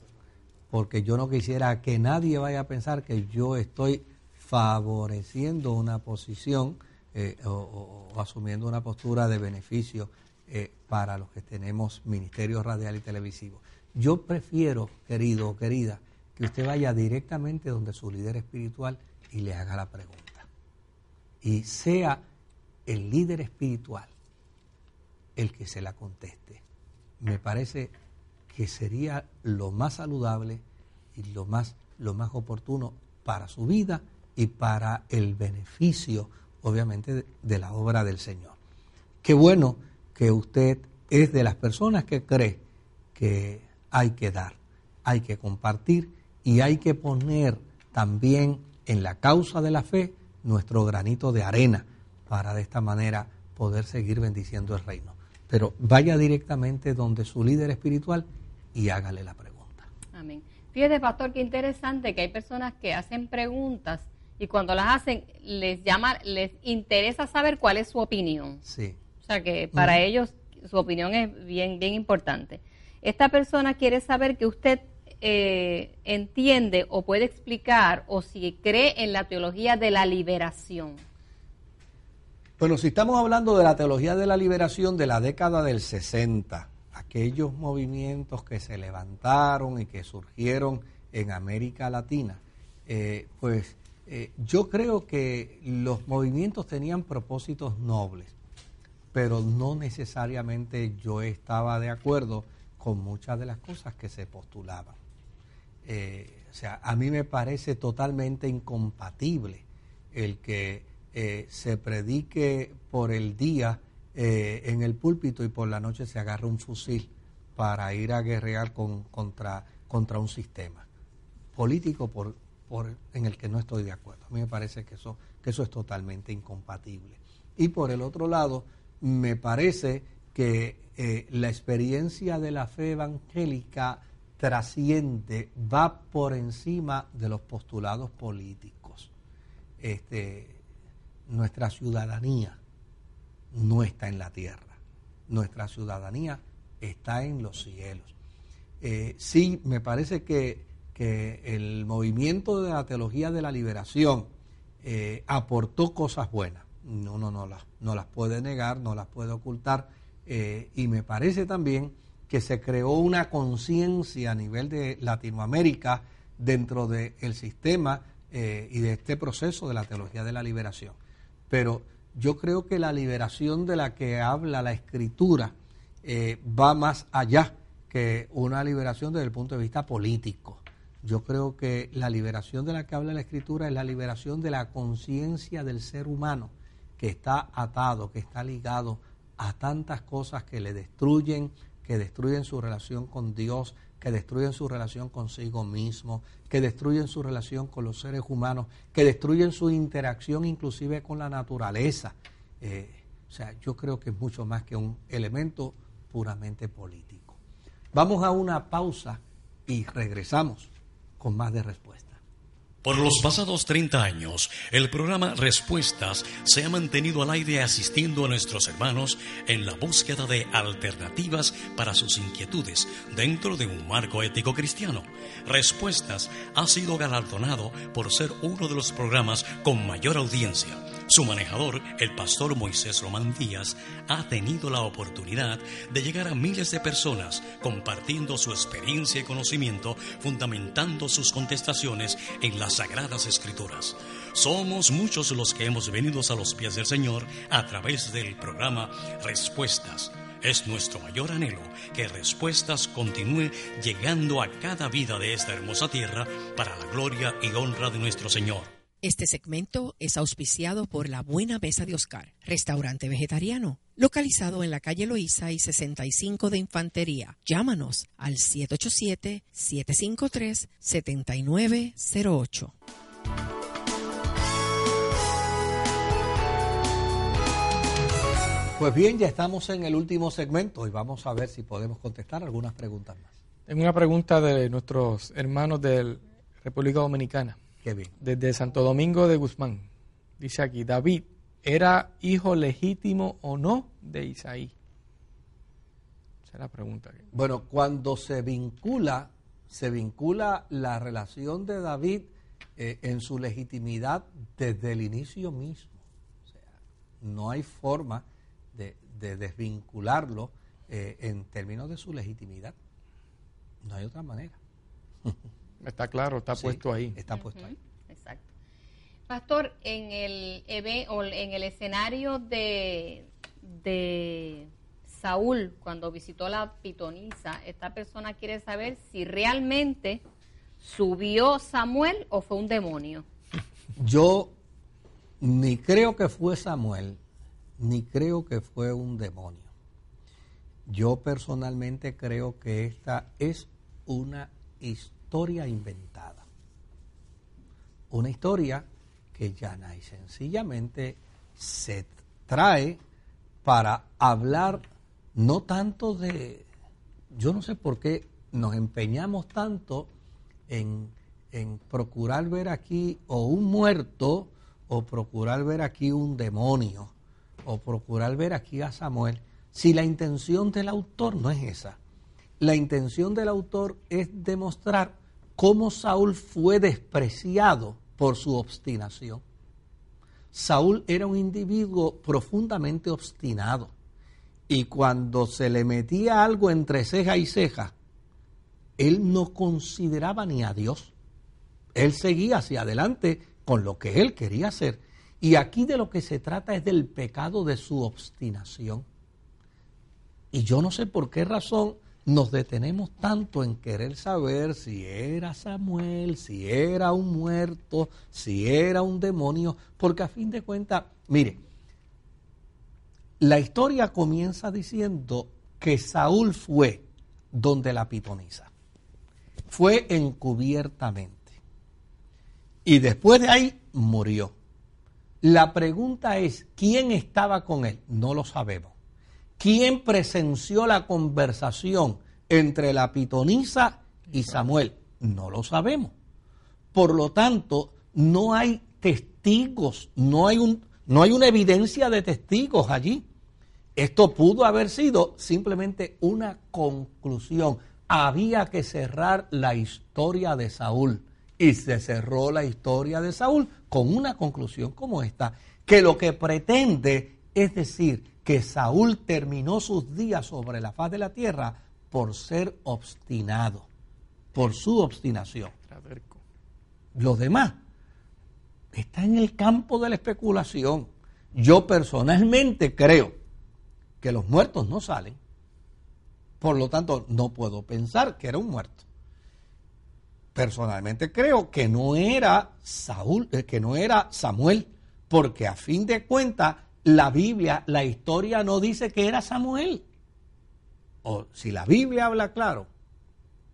porque yo no quisiera que nadie vaya a pensar que yo estoy favoreciendo una posición eh, o, asumiendo una postura de beneficio eh, para los que tenemos ministerio radial y televisivo. Yo prefiero, querido o querida, que usted vaya directamente donde su líder espiritual y le haga la pregunta. Y sea el líder espiritual el que se la conteste. Me parece que sería lo más saludable y lo más, lo más oportuno para su vida y para el beneficio obviamente, de, la obra del Señor. Qué bueno que usted es de las personas que cree que hay que dar, hay que compartir y hay que poner también en la causa de la fe nuestro granito de arena para de esta manera poder seguir bendiciendo el reino. Pero vaya directamente donde su líder espiritual y hágale la pregunta. Amén. Fíjate, pastor, qué interesante que hay personas que hacen preguntas y cuando las hacen les llama, les interesa saber cuál es su opinión. Sí. O sea que para ellos su opinión es bien, bien importante. Esta persona quiere saber que usted eh, entiende o puede explicar o si cree en la teología de la liberación. Bueno, si estamos hablando de la teología de la liberación de la década del 60, aquellos movimientos que se levantaron y que surgieron en América Latina, eh, pues eh, yo creo que los movimientos tenían propósitos nobles, pero no necesariamente yo estaba de acuerdo con muchas de las cosas que se postulaban. Eh, o sea, a mí me parece totalmente incompatible el que se predique por el día en el púlpito y por la noche se agarre un fusil para ir a guerrear contra, contra un sistema político por, en el que no estoy de acuerdo. A mí me parece que eso, que eso es totalmente incompatible. Y por el otro lado, me parece que eh, la experiencia de la fe evangélica trasciende, va por encima de los postulados políticos. Este, nuestra ciudadanía no está en la tierra, nuestra ciudadanía está en los cielos. Eh, sí, me parece que que el movimiento de la teología de la liberación eh, aportó cosas buenas. No, no, no, las, no las puede negar, no las puede ocultar. Eh, y me parece también que se creó una conciencia a nivel de Latinoamérica dentro del sistema y de este proceso de la teología de la liberación. Pero yo creo que la liberación de la que habla la escritura va más allá que una liberación desde el punto de vista político. Yo creo que la liberación de la que habla la Escritura es la liberación de la conciencia del ser humano que está atado, que está ligado a tantas cosas que le destruyen, que destruyen su relación con Dios, que destruyen su relación consigo mismo, que destruyen su relación con los seres humanos, que destruyen su interacción inclusive con la naturaleza. Eh, o sea, yo creo que es mucho más que un elemento puramente político. Vamos a una pausa y regresamos con más de respuesta. Por los pasados 30 años, el programa Respuestas se ha mantenido al aire asistiendo a nuestros hermanos en la búsqueda de alternativas para sus inquietudes dentro de un marco ético cristiano. Respuestas ha sido galardonado por ser uno de los programas con mayor audiencia su manejador, el pastor Moisés Román Díaz, ha tenido la oportunidad de llegar a miles de personas compartiendo su experiencia y conocimiento, fundamentando sus contestaciones en las Sagradas Escrituras. Somos muchos los que hemos venido a los pies del Señor a través del programa Respuestas. Es nuestro mayor anhelo que Respuestas continúe llegando a cada vida de esta hermosa tierra para la gloria y honra de nuestro Señor. Este segmento es auspiciado por La Buena Mesa de Oscar, restaurante vegetariano, localizado en la calle Loíza y 65 de Infantería. Llámanos al 787-753-7908. Pues bien, ya estamos en el último segmento y vamos a ver si podemos contestar algunas preguntas más. Tengo una pregunta de nuestros hermanos de República Dominicana. Desde Santo Domingo de Guzmán. Dice aquí, David, ¿era hijo legítimo o no de Isaí? Esa es la pregunta. Bueno, cuando se vincula, se vincula la relación de David eh, en su legitimidad desde el inicio mismo. O sea, no hay forma de, desvincularlo eh, en términos de su legitimidad. No hay otra manera. Está claro, está puesto ahí. Está puesto ahí. Exacto. Pastor, en el, en el escenario de, de Saúl, cuando visitó la pitonisa, esta persona quiere saber si realmente subió Samuel o fue un demonio. Yo ni creo que fue Samuel, ni creo que fue un demonio. Yo personalmente creo que esta es una historia inventada. Una historia que llana y sencillamente se trae para hablar no tanto de, yo no sé por qué nos empeñamos tanto en, en procurar ver aquí o un muerto o procurar ver aquí un demonio o procurar ver aquí a Samuel, si la intención del autor no es esa. La intención del autor es demostrar cómo Saúl fue despreciado por su obstinación. Saúl era un individuo profundamente obstinado y cuando se le metía algo entre ceja y ceja, él no consideraba ni a Dios. Él seguía hacia adelante con lo que él quería hacer. Y aquí de lo que se trata es del pecado de su obstinación. Y yo no sé por qué razón nos detenemos tanto en querer saber si era Samuel, si era un muerto, si era un demonio, porque a fin de cuentas, mire, la historia comienza diciendo que Saúl fue donde la pitonisa. Fue encubiertamente. Y después de ahí murió. La pregunta es, ¿quién estaba con él? No lo sabemos. ¿Quién presenció la conversación entre la pitonisa y Samuel? No lo sabemos. Por lo tanto, no hay testigos, no hay, un, no hay una evidencia de testigos allí. Esto pudo haber sido simplemente una conclusión. Había que cerrar la historia de Saúl. Y se cerró la historia de Saúl con una conclusión como esta, que lo que pretende es decir que Saúl terminó sus días sobre la faz de la tierra por ser obstinado, por su obstinación. Los demás está en el campo de la especulación. Yo personalmente creo que los muertos no salen. Por lo tanto, no puedo pensar que era un muerto. Personalmente creo que no era Saúl, eh, que no era Samuel, porque a fin de cuentas la Biblia, la historia no dice que era Samuel. O si la Biblia habla claro,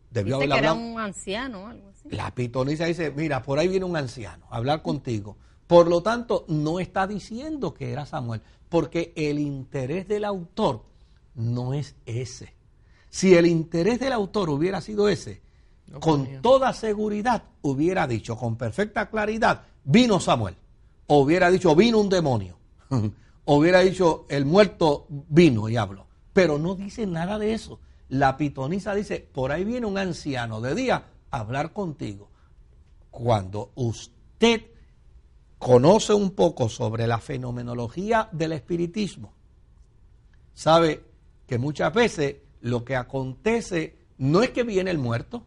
debió dice que era un anciano algo así. La pitonisa dice, mira, por ahí viene un anciano a hablar contigo. Por lo tanto, no está diciendo que era Samuel, porque el interés del autor no es ese. Si el interés del autor hubiera sido ese, con toda seguridad hubiera dicho con perfecta claridad, vino Samuel. O hubiera dicho, vino un demonio. o hubiera dicho, el muerto vino y habló. Pero no dice nada de eso. La pitonisa dice, por ahí viene un anciano de día a hablar contigo. Cuando usted conoce un poco sobre la fenomenología del espiritismo, sabe que muchas veces lo que acontece no es que viene el muerto,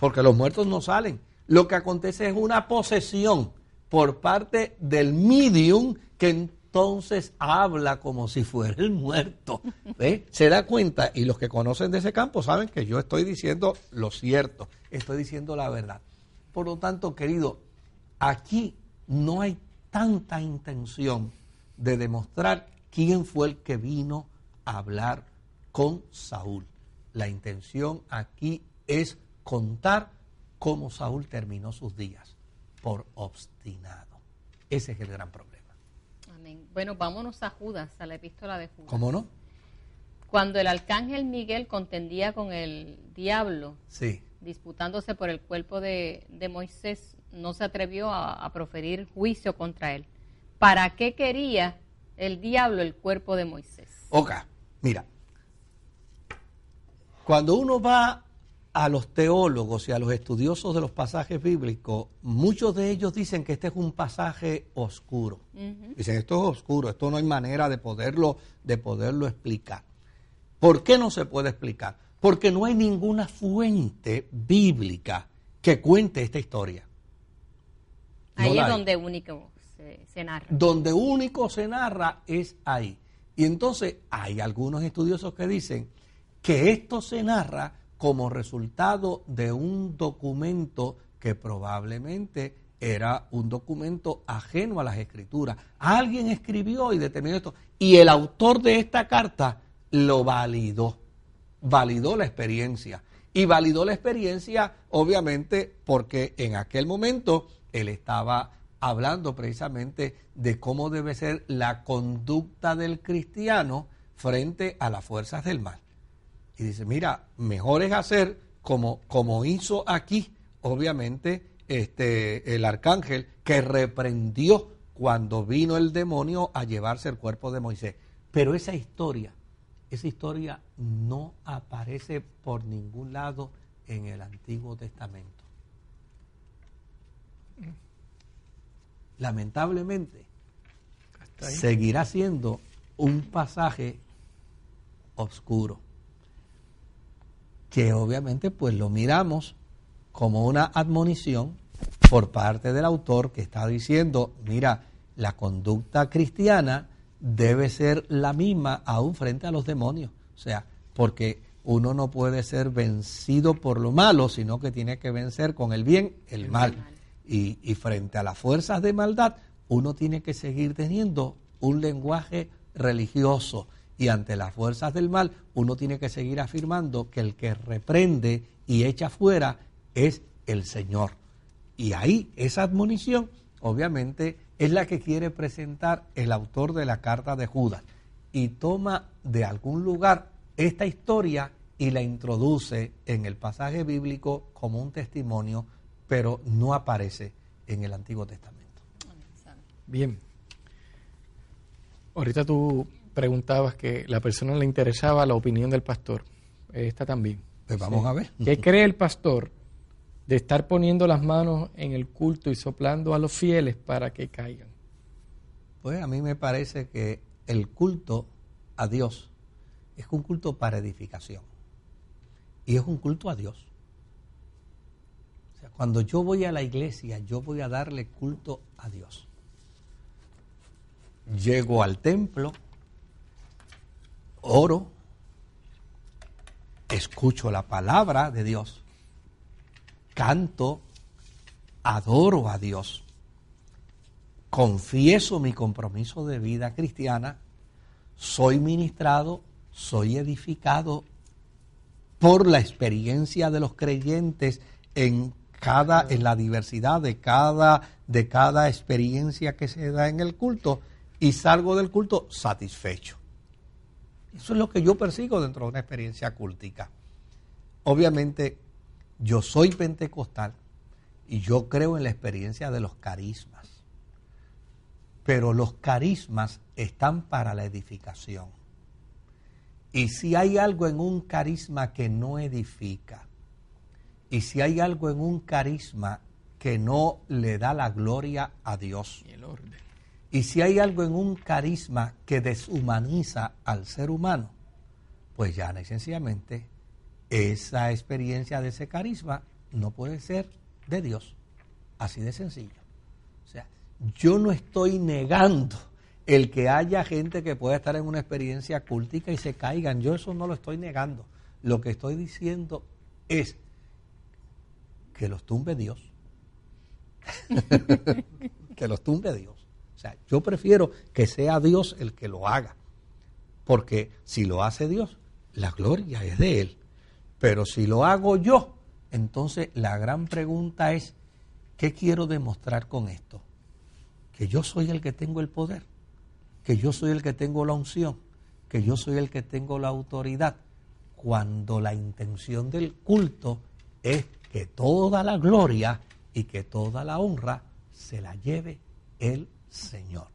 porque los muertos no salen. Lo que acontece es una posesión por parte del medium que entonces habla como si fuera el muerto. Se da cuenta y los que conocen de ese campo saben que yo estoy diciendo lo cierto, estoy diciendo la verdad. Por lo tanto, querido, aquí no hay tanta intención de demostrar quién fue el que vino a hablar con Saúl. La intención aquí es contar cómo Saúl terminó sus días por obstinado. Ese es el gran problema. Amén. Bueno, vámonos a Judas, a la epístola de Judas. ¿Cómo no? Cuando el arcángel Miguel contendía con el diablo, sí. disputándose por el cuerpo de, Moisés, no se atrevió a, a, proferir juicio contra él. ¿Para qué quería el diablo el cuerpo de Moisés? Ok, mira, cuando uno va a los teólogos y a los estudiosos de los pasajes bíblicos, muchos de ellos dicen que este es un pasaje oscuro. Dicen, esto es oscuro, esto no hay manera de poderlo, de poderlo explicar. ¿Por qué no se puede explicar? Porque no hay ninguna fuente bíblica que cuente esta historia. ahí es donde único se, se narra. Donde único se narra es ahí. Y entonces hay algunos estudiosos que dicen que esto se narra como resultado de un documento que probablemente era un documento ajeno a las escrituras. Alguien escribió y determinó esto. Y el autor de esta carta lo validó, validó la experiencia. Y validó la experiencia, obviamente, porque en aquel momento él estaba hablando precisamente de cómo debe ser la conducta del cristiano frente a las fuerzas del mal y dice, mira, mejor es hacer como, como hizo aquí, obviamente, este, el arcángel que reprendió cuando vino el demonio a llevarse el cuerpo de Moisés. Pero esa historia, esa historia no aparece por ningún lado en el Antiguo Testamento. Lamentablemente, seguirá siendo un pasaje oscuro que obviamente pues lo miramos como una admonición por parte del autor que está diciendo, mira, la conducta cristiana debe ser la misma aún frente a los demonios. O sea, porque uno no puede ser vencido por lo malo, sino que tiene que vencer con el bien el, mal. Y, y frente a las fuerzas de maldad, uno tiene que seguir teniendo un lenguaje religioso y ante las fuerzas del mal, uno tiene que seguir afirmando que el que reprende y echa fuera es el Señor. Y ahí esa admonición, obviamente, es la que quiere presentar el autor de la carta de Judas. Y toma de algún lugar esta historia y la introduce en el pasaje bíblico como un testimonio, pero no aparece en el Antiguo Testamento. Bien. Ahorita tú preguntabas que la persona le interesaba la opinión del pastor. Esta también. Pues vamos a ver. ¿Qué cree el pastor de estar poniendo las manos en el culto y soplando a los fieles para que caigan? Pues a mí me parece que el culto a Dios es un culto para edificación. Y es un culto a Dios. O sea, cuando yo voy a la iglesia, yo voy a darle culto a Dios. Llego al templo, oro, escucho la palabra de Dios, canto, adoro a Dios, confieso mi compromiso de vida cristiana, soy ministrado, soy edificado por la experiencia de los creyentes en cada en la diversidad de cada de cada experiencia que se da en el culto y salgo del culto satisfecho. Eso es lo que yo persigo dentro de una experiencia cultica. Obviamente yo soy pentecostal y yo creo en la experiencia de los carismas. Pero los carismas están para la edificación. Y si hay algo en un carisma que no edifica, y si hay algo en un carisma que no le da la gloria a Dios, Y el orden. Y si hay algo en un carisma que deshumaniza al ser humano, pues ya sencillamente esa experiencia de ese carisma no puede ser de Dios. Así de sencillo. O sea, yo no estoy negando el que haya gente que pueda estar en una experiencia cultica y se caigan. Yo eso no lo estoy negando. Lo que estoy diciendo es que los tumbe Dios. que los tumbe Dios. O sea, yo prefiero que sea Dios el que lo haga. Porque si lo hace Dios, la gloria es de Él. Pero si lo hago yo, entonces la gran pregunta es, ¿qué quiero demostrar con esto? Que yo soy el que tengo el poder, que yo soy el que tengo la unción, que yo soy el que tengo la autoridad, cuando la intención del culto es que toda la gloria y que toda la honra se la lleve el Señor.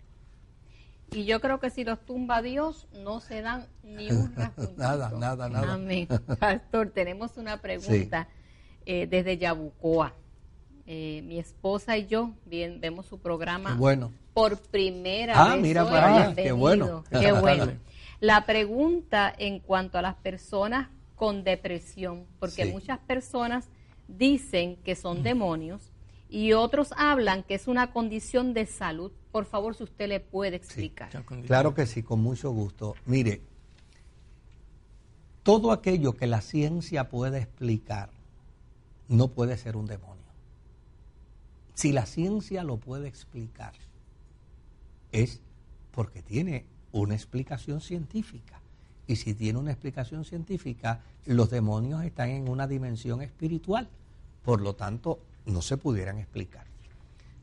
Y yo creo que si los tumba Dios, no se dan ni un rasguñito. Nada, nada, nada. Amén. Pastor, tenemos una pregunta eh, desde Yabucoa. Eh, mi esposa y yo bien, vemos su programa Qué bueno. por primera Ah, vez. mira hoy. para allá, qué bueno. Qué bueno. La pregunta en cuanto a las personas con depresión, porque Sí. muchas personas dicen que son demonios y otros hablan que es una condición de salud. Por favor, si usted le puede explicar. Claro que sí, con mucho gusto. Mire, todo aquello que la ciencia puede explicar no puede ser un demonio. Si la ciencia lo puede explicar, es porque tiene una explicación científica. Y si tiene una explicación científica, los demonios están en una dimensión espiritual. Por lo tanto, no se pudieran explicar.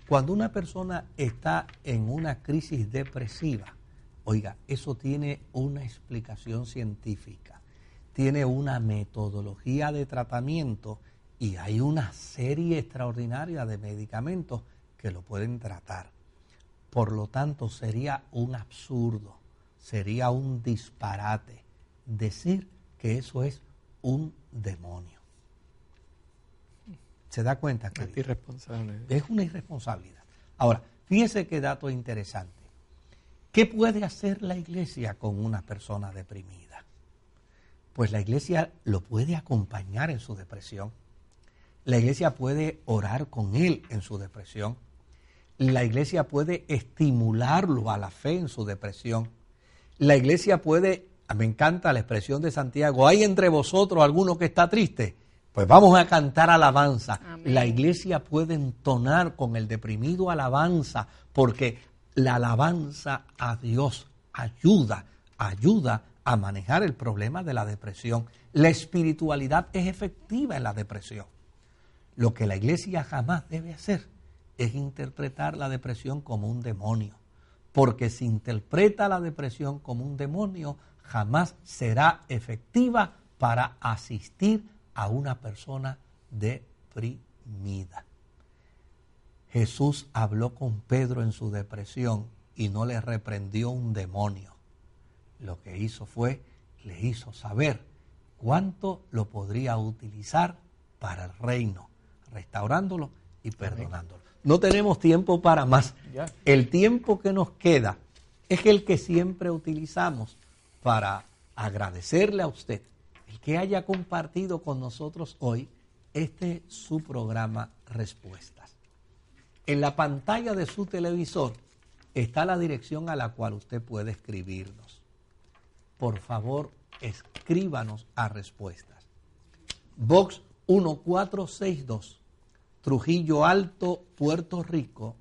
Cuando una persona está en una crisis depresiva, oiga, eso tiene una explicación científica, tiene una metodología de tratamiento y hay una serie extraordinaria de medicamentos que lo pueden tratar. Por lo tanto, sería un absurdo, sería un disparate decir que eso es un demonio. ¿Se da cuenta? Acto querido? irresponsable. Es una irresponsabilidad. Ahora, fíjese qué dato interesante. ¿Qué puede hacer la iglesia con una persona deprimida? Pues la iglesia lo puede acompañar en su depresión. La iglesia puede orar con él en su depresión. La iglesia puede estimularlo a la fe en su depresión. La iglesia puede, me encanta la expresión de Santiago, ¿hay entre vosotros alguno que está triste? Pues vamos a cantar alabanza. Amén. La iglesia puede entonar con el deprimido alabanza, porque la alabanza a Dios ayuda, ayuda a manejar el problema de la depresión. La espiritualidad es efectiva en la depresión. Lo que la iglesia jamás debe hacer es interpretar la depresión como un demonio. Porque si interpreta la depresión como un demonio, jamás será efectiva para asistir a una persona deprimida. Jesús habló con Pedro en su depresión y no le reprendió un demonio. Lo que hizo fue, le hizo saber cuánto lo podría utilizar para el reino, restaurándolo y perdonándolo. No tenemos tiempo para más. El tiempo que nos queda es el que siempre utilizamos para agradecerle a usted que haya compartido con nosotros hoy este su programa Respuestas. En la pantalla de su televisor está la dirección a la cual usted puede escribirnos. Por favor, escríbanos a respuestas. Box 1462, Trujillo Alto, Puerto Rico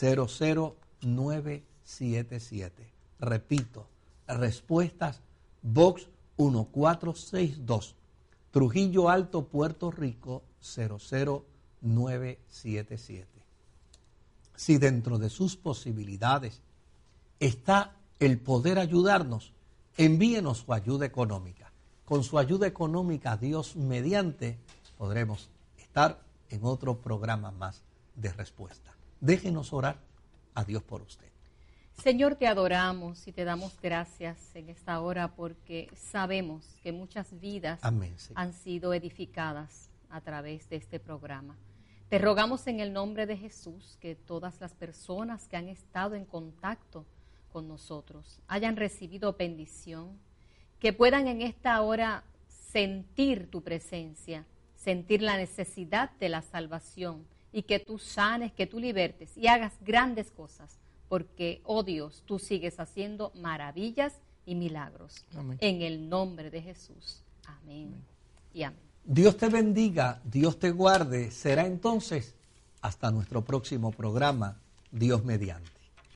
00977. Repito, respuestas Box 1462. Trujillo Alto, Puerto Rico 00977. Si dentro de sus posibilidades está el poder ayudarnos, envíenos su ayuda económica. Con su ayuda económica, Dios mediante, podremos estar en otro programa más de respuesta. Déjenos orar a Dios por usted. Señor, te adoramos y te damos gracias en esta hora porque sabemos que muchas vidas han sido edificadas a través de este programa. Te rogamos en el nombre de Jesús que todas las personas que han estado en contacto con nosotros hayan recibido bendición, que puedan en esta hora sentir tu presencia, sentir la necesidad de la salvación y que tú sanes, que tú libertes y hagas grandes cosas porque, oh Dios, tú sigues haciendo maravillas y milagros. En el nombre de Jesús. Amén. Y amén. Dios te bendiga, Dios te guarde. Será entonces hasta nuestro próximo programa, Dios mediante.